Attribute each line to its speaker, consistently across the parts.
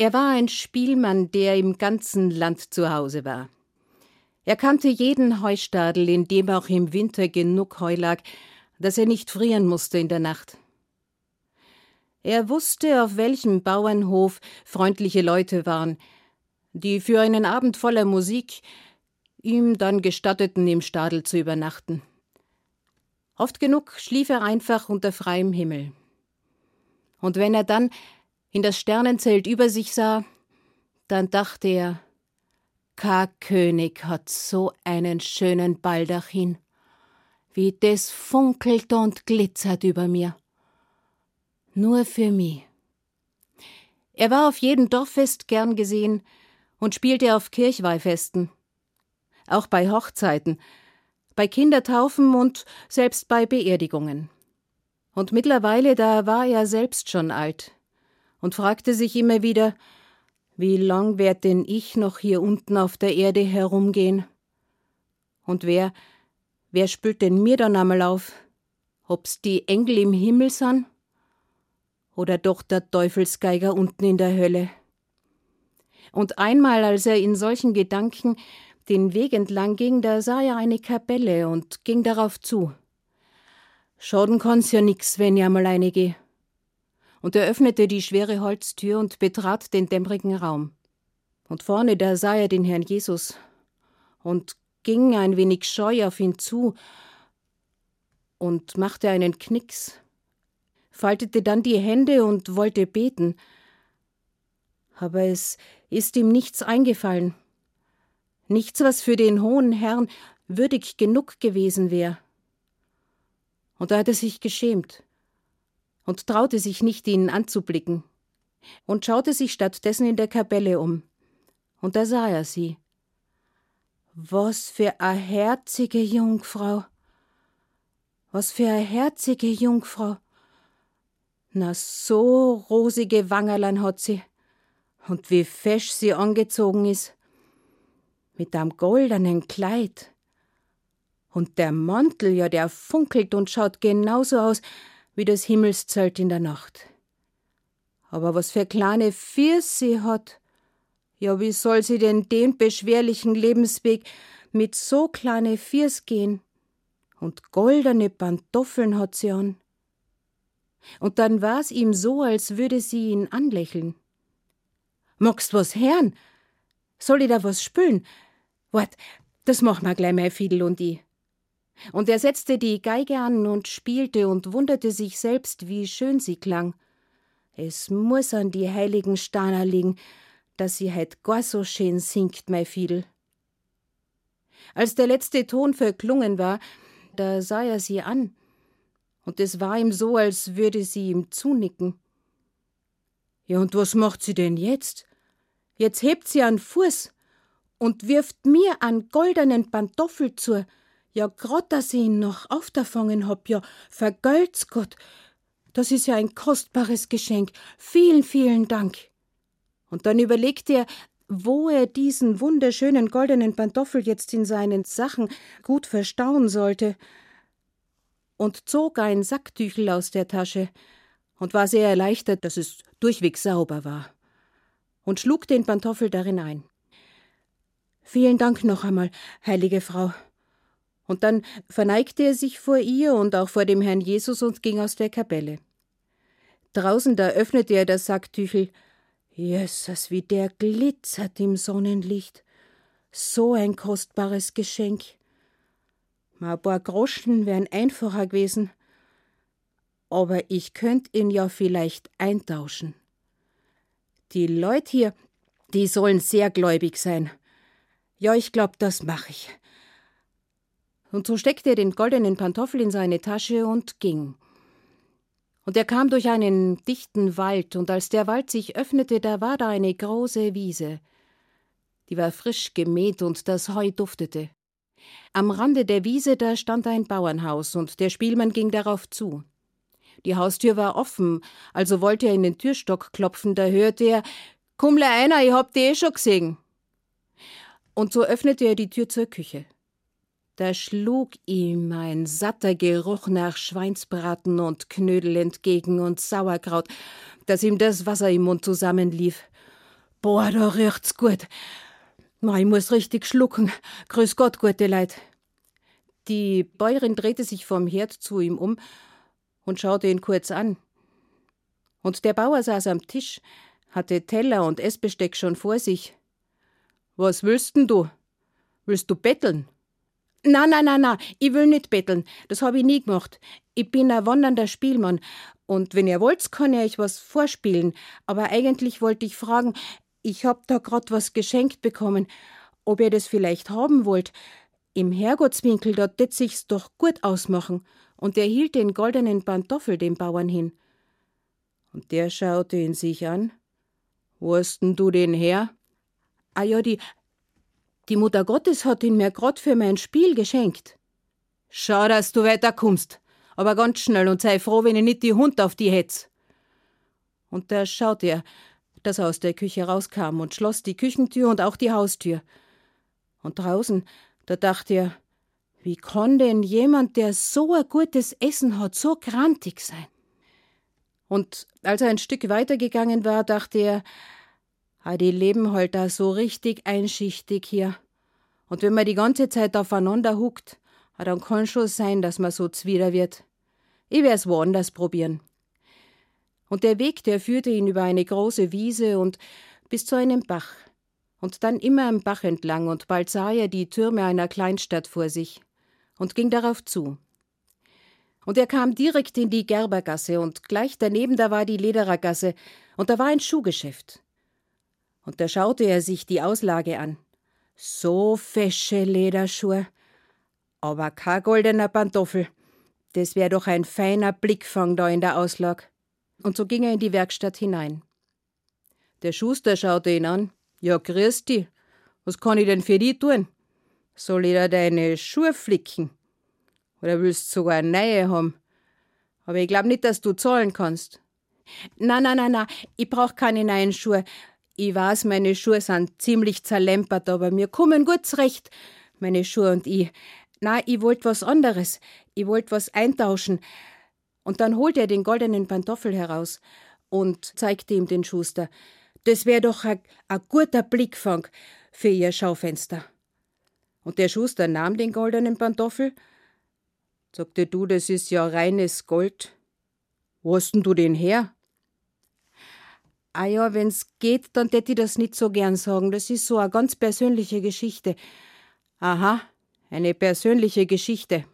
Speaker 1: Er war ein Spielmann, der im ganzen Land zu Hause war. Er kannte jeden Heustadel, in dem auch im Winter genug Heu lag, dass er nicht frieren musste in der Nacht. Er wusste, auf welchem Bauernhof freundliche Leute waren, die für einen Abend voller Musik ihm dann gestatteten, im Stadel zu übernachten. Oft genug schlief er einfach unter freiem Himmel. Und wenn er dann in das Sternenzelt über sich sah, dann dachte er, K-König hat so einen schönen Baldachin, wie das funkelt und glitzert über mir. Nur für mich. Er war auf jedem Dorffest gern gesehen und spielte auf Kirchweihfesten. Auch bei Hochzeiten, bei Kindertaufen und selbst bei Beerdigungen. Und mittlerweile, da war er selbst schon alt und fragte sich immer wieder, wie lang werd denn ich noch hier unten auf der Erde herumgehen? Und wer, wer spült denn mir dann einmal auf? Ob's die Engel im Himmel san? Oder doch der Teufelsgeiger unten in der Hölle? Und einmal, als er in solchen Gedanken den Weg entlang ging, da sah er eine Kapelle und ging darauf zu. Schaden kann's ja nix, wenn ich einmal eine geh und er öffnete die schwere Holztür und betrat den dämmerigen Raum. Und vorne da sah er den Herrn Jesus und ging ein wenig scheu auf ihn zu und machte einen Knicks, faltete dann die Hände und wollte beten. Aber es ist ihm nichts eingefallen, nichts, was für den hohen Herrn würdig genug gewesen wäre. Und da hat er sich geschämt und traute sich nicht, ihn anzublicken, und schaute sich stattdessen in der Kapelle um. Und da sah er sie. Was für a herzige Jungfrau. Was für a herzige Jungfrau. Na, so rosige Wangerlern hat sie. Und wie fesch sie angezogen ist. Mit am goldenen Kleid. Und der Mantel, ja, der funkelt und schaut genauso aus, wie das Himmelszelt in der Nacht. Aber was für kleine Fiers sie hat. Ja, wie soll sie denn den beschwerlichen Lebensweg mit so kleine Fiers gehen? Und goldene Pantoffeln hat sie an. Und dann war's ihm so, als würde sie ihn anlächeln. Magst was hören? Soll ich da was spülen? Wart, das mach ma gleich mein Fiedel und ich. Und er setzte die Geige an und spielte und wunderte sich selbst, wie schön sie klang. Es muss an die heiligen Staner liegen, dass sie heut gar so schön singt, mei Fiedel. Als der letzte Ton verklungen war, da sah er sie an, und es war ihm so, als würde sie ihm zunicken. Ja, und was macht sie denn jetzt? Jetzt hebt sie an Fuß und wirft mir an goldenen Pantoffel zu, ja, grad, dass ich ihn noch aufgefangen hab, ja, vergelt's Gott. Das ist ja ein kostbares Geschenk. Vielen, vielen Dank. Und dann überlegte er, wo er diesen wunderschönen goldenen Pantoffel jetzt in seinen Sachen gut verstauen sollte, und zog ein Sacktüchel aus der Tasche und war sehr erleichtert, dass es durchweg sauber war, und schlug den Pantoffel darin ein. Vielen Dank noch einmal, heilige Frau, und dann verneigte er sich vor ihr und auch vor dem Herrn Jesus und ging aus der Kapelle. Draußen da öffnete er das Sacktüchel. Jesus, wie der glitzert im Sonnenlicht. So ein kostbares Geschenk. Mal ein paar Groschen wären einfacher gewesen. Aber ich könnt ihn ja vielleicht eintauschen. Die Leute hier, die sollen sehr gläubig sein. Ja, ich glaub, das mach ich. Und so steckte er den goldenen Pantoffel in seine Tasche und ging. Und er kam durch einen dichten Wald, und als der Wald sich öffnete, da war da eine große Wiese. Die war frisch gemäht und das Heu duftete. Am Rande der Wiese, da stand ein Bauernhaus, und der Spielmann ging darauf zu. Die Haustür war offen, also wollte er in den Türstock klopfen, da hörte er Kummle einer, ich hab die eh schon gesehen. Und so öffnete er die Tür zur Küche. Da schlug ihm ein satter Geruch nach Schweinsbraten und Knödel entgegen und Sauerkraut, dass ihm das Wasser im Mund zusammenlief. Boah, da riecht's gut. Ma, ich muss richtig schlucken. Grüß Gott, gute Leid. Die Bäuerin drehte sich vom Herd zu ihm um und schaute ihn kurz an. Und der Bauer saß am Tisch, hatte Teller und Essbesteck schon vor sich. Was willst denn du? Willst du betteln? Na, na, na, na, ich will nicht betteln. Das hab ich nie gemacht. Ich bin ein wandernder Spielmann. Und wenn ihr wollt, kann ich euch was vorspielen. Aber eigentlich wollte ich fragen, ich hab da grad was geschenkt bekommen, ob ihr das vielleicht haben wollt. Im Herrgottswinkel, da tät sich's doch gut ausmachen. Und er hielt den goldenen Pantoffel dem Bauern hin. Und der schaute ihn sich an. Wo hast denn du den her? Ah ja, die, die Mutter Gottes hat ihn mir grad für mein Spiel geschenkt. Schau, dass du weiterkommst, aber ganz schnell und sei froh, wenn ich nicht die Hund auf die hetz. Und da schaute er, dass er aus der Küche rauskam und schloss die Küchentür und auch die Haustür. Und draußen, da dachte er, wie kann denn jemand, der so ein gutes Essen hat, so grantig sein? Und als er ein Stück weitergegangen war, dachte er, ah, die leben halt da so richtig einschichtig hier. Und wenn man die ganze Zeit aufeinander huckt, ah, dann kann schon sein, dass man so zwider wird. Ich werd's woanders probieren. Und der Weg, der führte ihn über eine große Wiese und bis zu einem Bach. Und dann immer am Bach entlang, und bald sah er die Türme einer Kleinstadt vor sich und ging darauf zu. Und er kam direkt in die Gerbergasse, und gleich daneben da war die Lederergasse, und da war ein Schuhgeschäft. Und da schaute er sich die Auslage an. So fesche Lederschuhe, aber kein goldener Pantoffel. Das wär doch ein feiner Blickfang da in der Auslag und so ging er in die Werkstatt hinein. Der Schuster schaute ihn an. Ja, grüß dich. Was kann ich denn für die tun? Soll ich da deine Schuhe flicken? Oder willst du sogar neue haben? Aber ich glaube nicht, dass du zahlen kannst. Na, na, na, na, ich brauch keine neuen Schuhe. Ich weiß, meine Schuhe sind ziemlich zerlempert, aber mir kommen gut zurecht, meine Schuhe und ich. Na, ich wollt was anderes. Ich wollt was eintauschen. Und dann holte er den goldenen Pantoffel heraus und zeigte ihm den Schuster. Das wär doch ein guter Blickfang für ihr Schaufenster. Und der Schuster nahm den goldenen Pantoffel, sagte du, das ist ja reines Gold. Wo hast denn du den her? Ah ja, wenn's geht, dann tät ich das nicht so gern sagen. Das ist so eine ganz persönliche Geschichte. Aha, eine persönliche Geschichte.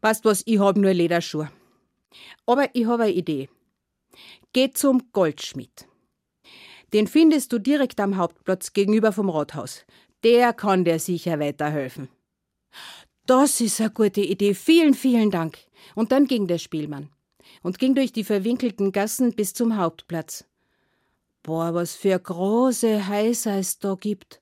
Speaker 1: Weißt was, ich hab nur Lederschuhe. Aber ich habe eine Idee. Geh zum Goldschmied. Den findest du direkt am Hauptplatz gegenüber vom Rathaus. Der kann dir sicher weiterhelfen. Das ist eine gute Idee. Vielen, vielen Dank. Und dann ging der Spielmann und ging durch die verwinkelten Gassen bis zum Hauptplatz. Boah, was für große Häuser es da gibt.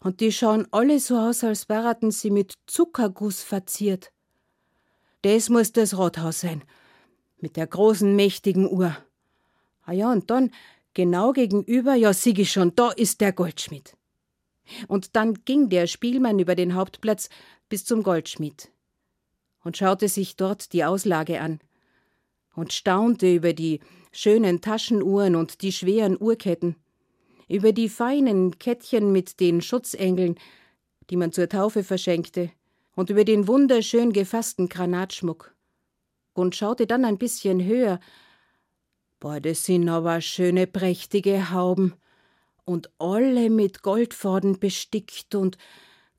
Speaker 1: Und die schauen alle so aus, als wären sie mit Zuckerguss verziert. Das muss das Rathaus sein mit der großen, mächtigen Uhr. Ah ja, und dann, genau gegenüber, ja, sieh ich schon, da ist der Goldschmied. Und dann ging der Spielmann über den Hauptplatz bis zum Goldschmied und schaute sich dort die Auslage an und staunte über die schönen Taschenuhren und die schweren Uhrketten, über die feinen Kettchen mit den Schutzengeln, die man zur Taufe verschenkte, und über den wunderschön gefassten Granatschmuck und schaute dann ein bisschen höher. Boah, das sind aber schöne, prächtige Hauben. Und alle mit Goldfaden bestickt und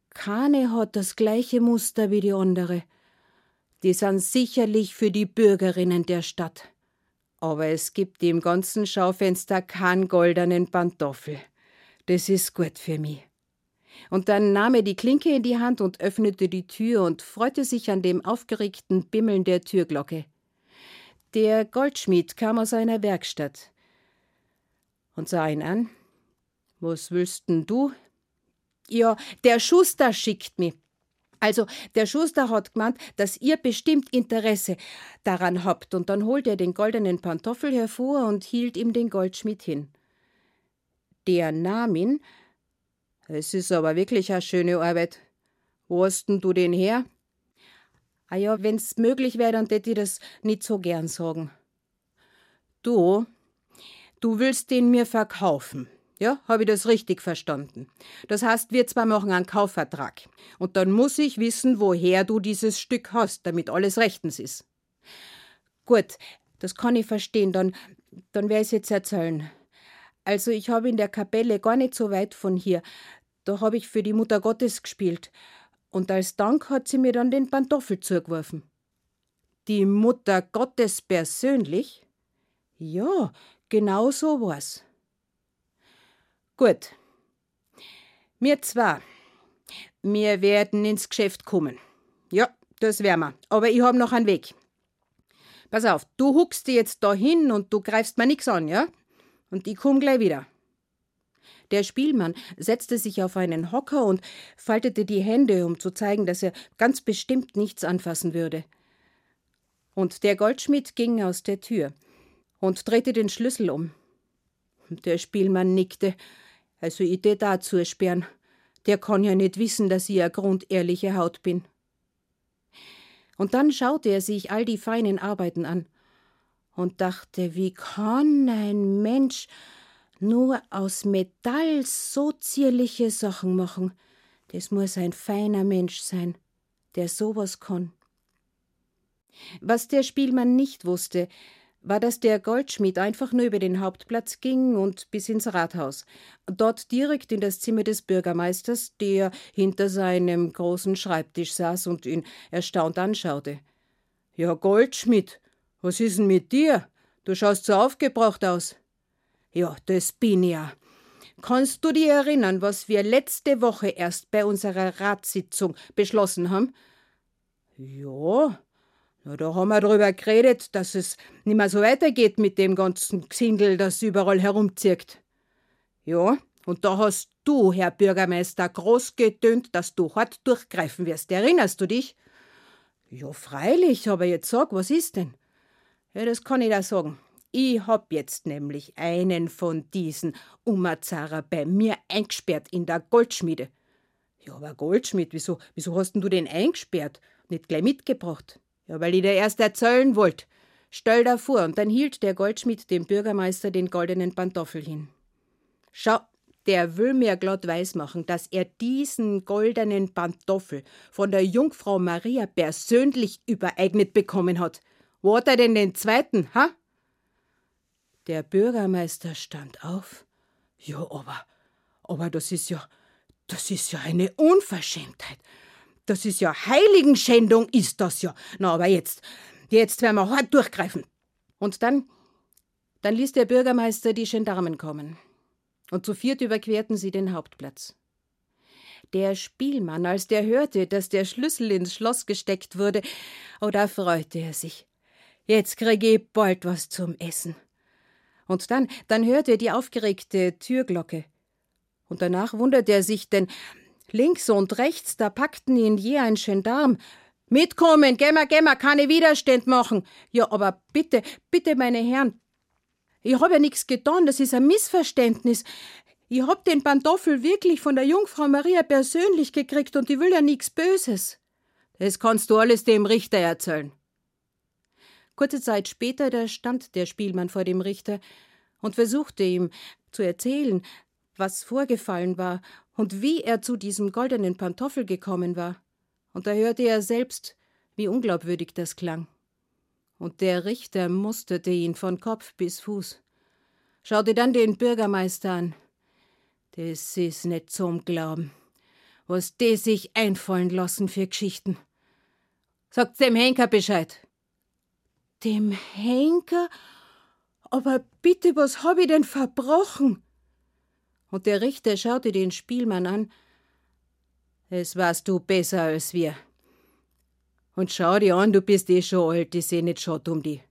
Speaker 1: keine hat das gleiche Muster wie die andere. Die sind sicherlich für die Bürgerinnen der Stadt. Aber es gibt im ganzen Schaufenster keinen goldenen Pantoffel. Das ist gut für mich. Und dann nahm er die Klinke in die Hand und öffnete die Tür und freute sich an dem aufgeregten Bimmeln der Türglocke. Der Goldschmied kam aus seiner Werkstatt und sah ihn an. Was willst denn du? Ja, der Schuster schickt mich. Also, der Schuster hat gemeint, dass ihr bestimmt Interesse daran habt, und dann holte er den goldenen Pantoffel hervor und hielt ihm den Goldschmied hin. Der nahm ihn, es ist aber wirklich eine schöne Arbeit. Wo hast denn du den her? Ah ja, wenn's möglich wäre, dann tät ich das nicht so gern sagen. Du, du willst den mir verkaufen. Ja, habe ich das richtig verstanden. Das heißt, wir zwei machen einen Kaufvertrag. Und dann muss ich wissen, woher du dieses Stück hast, damit alles rechtens ist. Gut, das kann ich verstehen. Dann, dann werde ich es jetzt erzählen. Also, ich habe in der Kapelle gar nicht so weit von hier. Da habe ich für die Mutter Gottes gespielt. Und als Dank hat sie mir dann den Pantoffel zugeworfen. Die Mutter Gottes persönlich? Ja, genau so war's. Gut. Wir zwei. Wir werden ins Geschäft kommen. Ja, das werden wir. Aber ich habe noch einen Weg. Pass auf, du huckst dir jetzt da hin und du greifst mir nix an, ja? Und ich komm gleich wieder. Der Spielmann setzte sich auf einen Hocker und faltete die Hände, um zu zeigen, dass er ganz bestimmt nichts anfassen würde. Und der Goldschmied ging aus der Tür und drehte den Schlüssel um. Der Spielmann nickte. Also ich tät da zusperren. Der kann ja nicht wissen, dass ich a grundehrliche Haut bin. Und dann schaute er sich all die feinen Arbeiten an und dachte, wie kann ein Mensch nur aus Metall so zierliche Sachen machen. Das muss ein feiner Mensch sein, der sowas kann. Was der Spielmann nicht wusste, war, dass der Goldschmied einfach nur über den Hauptplatz ging und bis ins Rathaus. Dort direkt in das Zimmer des Bürgermeisters, der hinter seinem großen Schreibtisch saß und ihn erstaunt anschaute. Ja, Goldschmied, was ist denn mit dir? Du schaust so aufgebracht aus. Ja, das bin ja. Kannst du dir erinnern, was wir letzte Woche erst bei unserer Ratssitzung beschlossen haben? Ja, na, da haben wir darüber geredet, dass es nicht mehr so weitergeht mit dem ganzen Gesindel, das überall herumzirkt. Ja, und da hast du, Herr Bürgermeister, groß getönt, dass du hart durchgreifen wirst. Erinnerst du dich? Ja, freilich, aber jetzt sag, was ist denn? Ja, das kann ich da sagen. Ich hab jetzt nämlich einen von diesen Umazarer bei mir eingesperrt in der Goldschmiede. Ja, aber Goldschmied, wieso, wieso hast denn du den eingesperrt? Nicht gleich mitgebracht? Ja, weil ich dir erst erzählen wollt. Stell da vor, und dann hielt der Goldschmied dem Bürgermeister den goldenen Pantoffel hin. Schau, der will mir glatt weismachen, dass er diesen goldenen Pantoffel von der Jungfrau Maria persönlich übereignet bekommen hat. Wo hat er denn den zweiten, ha? Der Bürgermeister stand auf. Ja, aber, aber das ist ja, das ist ja eine Unverschämtheit. Das ist ja Heiligenschändung, ist das ja. Na, aber jetzt, jetzt werden wir hart durchgreifen. Und dann, dann ließ der Bürgermeister die Gendarmen kommen. Und zu viert überquerten sie den Hauptplatz. Der Spielmann, als der hörte, dass der Schlüssel ins Schloss gesteckt wurde, oh, da freute er sich. Jetzt kriege ich bald was zum Essen. Und dann, dann hörte er die aufgeregte Türglocke. Und danach wunderte er sich, denn links und rechts, da packten ihn je ein Gendarm. Mitkommen, gemmer, gemmer, keine Widerstand machen. Ja, aber bitte, bitte, meine Herren, ich hab ja nichts getan, das ist ein Missverständnis. Ich hab den Pantoffel wirklich von der Jungfrau Maria persönlich gekriegt und ich will ja nichts Böses. Das kannst du alles dem Richter erzählen. Kurze Zeit später, da stand der Spielmann vor dem Richter und versuchte ihm zu erzählen, was vorgefallen war und wie er zu diesem goldenen Pantoffel gekommen war. Und da hörte er selbst, wie unglaubwürdig das klang. Und der Richter musterte ihn von Kopf bis Fuß, schaute dann den Bürgermeister an. Das ist nicht zum Glauben, was die sich einfallen lassen für Geschichten. Sagt dem Henker Bescheid. Dem Henker? Aber bitte, was hab ich denn verbrochen? Und der Richter schaute den Spielmann an. Es warst du besser als wir. Und schau dir an, du bist eh schon alt, die sehen nicht schott um die.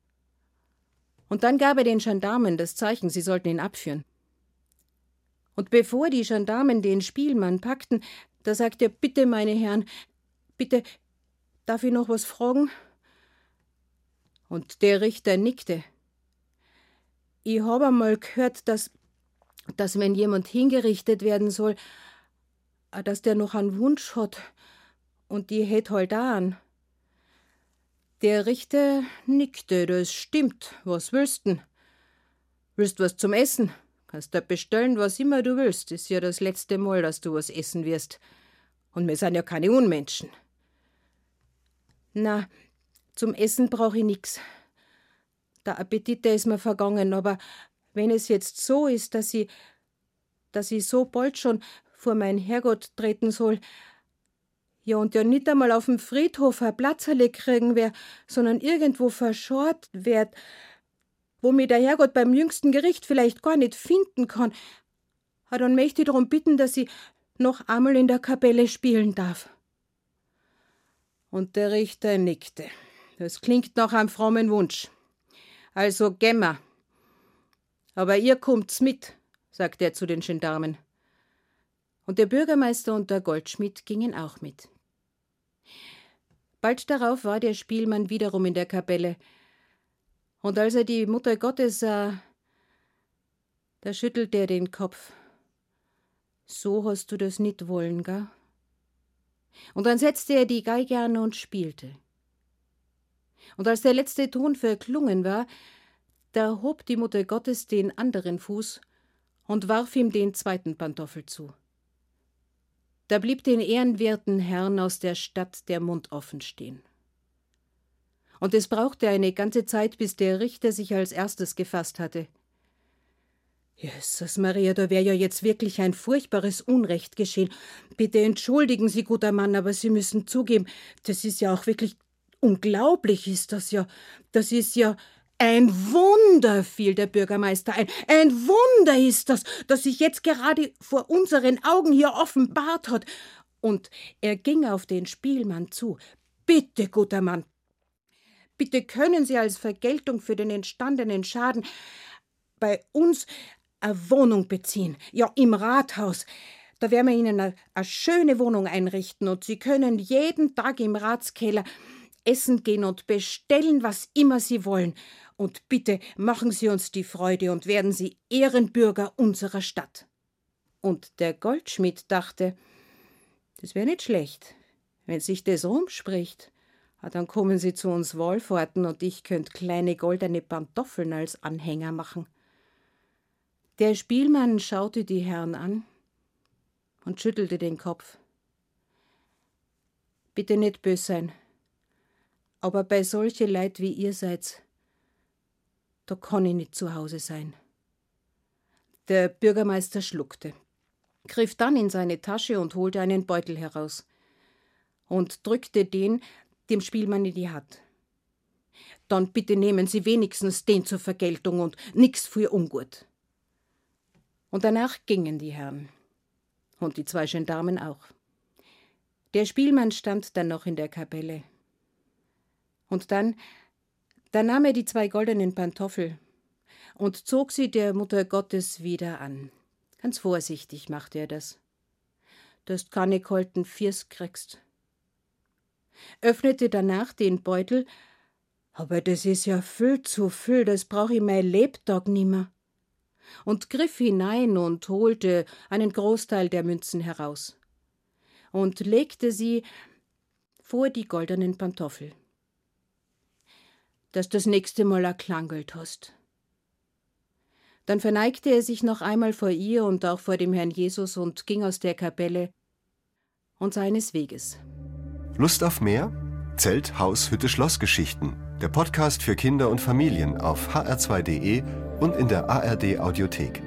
Speaker 1: Und dann gab er den Gendarmen das Zeichen, sie sollten ihn abführen. Und bevor die Gendarmen den Spielmann packten, da sagte er, bitte, meine Herren, bitte, darf ich noch was fragen? Und der Richter nickte. Ich habe einmal gehört, dass, dass wenn jemand hingerichtet werden soll, dass der noch einen Wunsch hat und die hätt halt an. Der Richter nickte, das stimmt. Was willst denn? Willst was zum Essen? Kannst da bestellen, was immer du willst. Ist ja das letzte Mal, dass du was essen wirst. Und wir sind ja keine Unmenschen. Na, zum Essen brauche ich nix. Der Appetit, der ist mir vergangen, aber wenn es jetzt so ist, dass ich, dass ich so bald schon vor mein Herrgott treten soll, ja, und ja nicht einmal auf dem Friedhof ein Platzerle kriegen wär, sondern irgendwo verschort werd, wo mir der Herrgott beim jüngsten Gericht vielleicht gar nicht finden kann, ah, dann möchte ich darum bitten, dass ich noch einmal in der Kapelle spielen darf. Und der Richter nickte. Das klingt nach einem frommen Wunsch. Also gemmer. Aber ihr kommt's mit, sagte er zu den Gendarmen. Und der Bürgermeister und der Goldschmied gingen auch mit. Bald darauf war der Spielmann wiederum in der Kapelle, und als er die Mutter Gottes sah, da schüttelte er den Kopf. So hast du das nicht wollen, ga? Und dann setzte er die Geige an und spielte. Und als der letzte Ton verklungen war, da hob die Mutter Gottes den anderen Fuß und warf ihm den zweiten Pantoffel zu. Da blieb den ehrenwerten Herrn aus der Stadt der Mund offen stehen. Und es brauchte eine ganze Zeit, bis der Richter sich als erstes gefasst hatte. Jesus Maria, da wäre ja jetzt wirklich ein furchtbares Unrecht geschehen. Bitte entschuldigen Sie, guter Mann, aber Sie müssen zugeben, das ist ja auch wirklich unglaublich, ist das ja. Das ist ja ein Wunder, fiel der Bürgermeister ein. Ein Wunder ist das, das sich jetzt gerade vor unseren Augen hier offenbart hat. Und er ging auf den Spielmann zu. Bitte, guter Mann, bitte können Sie als Vergeltung für den entstandenen Schaden bei uns eine Wohnung beziehen. Ja, im Rathaus. Da werden wir Ihnen eine, eine schöne Wohnung einrichten und Sie können jeden Tag im Ratskeller essen gehen und bestellen, was immer Sie wollen. Und bitte machen Sie uns die Freude und werden Sie Ehrenbürger unserer Stadt. Und der Goldschmied dachte, das wäre nicht schlecht, wenn sich das rumspricht. Ah, dann kommen Sie zu uns Wohlfahrten und ich könnt kleine goldene Pantoffeln als Anhänger machen. Der Spielmann schaute die Herren an und schüttelte den Kopf. Bitte nicht bös sein, aber bei solche Leid wie ihr seid, da kann ich nicht zu Hause sein. Der Bürgermeister schluckte, griff dann in seine Tasche und holte einen Beutel heraus und drückte den dem Spielmann in die Hand. Dann bitte nehmen Sie wenigstens den zur Vergeltung und nix für ungut. Und danach gingen die Herren. Und die zwei Gendarmen auch. Der Spielmann stand dann noch in der Kapelle. Und dann da nahm er die zwei goldenen Pantoffel und zog sie der Mutter Gottes wieder an. Ganz vorsichtig machte er das. Dass du keine kalten Fiers kriegst. Öffnete danach den Beutel, aber das ist ja viel zu viel, das brauch ich mein Lebtag nimmer. Und griff hinein und holte einen Großteil der Münzen heraus und legte sie vor die goldenen Pantoffel dass das nächste Mal erklangelt hast. Dann verneigte er sich noch einmal vor ihr und auch vor dem Herrn Jesus und ging aus der Kapelle und seines Weges.
Speaker 2: Lust auf mehr? Zelt, Haus, Hütte, Schlossgeschichten. Der Podcast für Kinder und Familien auf hr2.de und in der ARD Audiothek.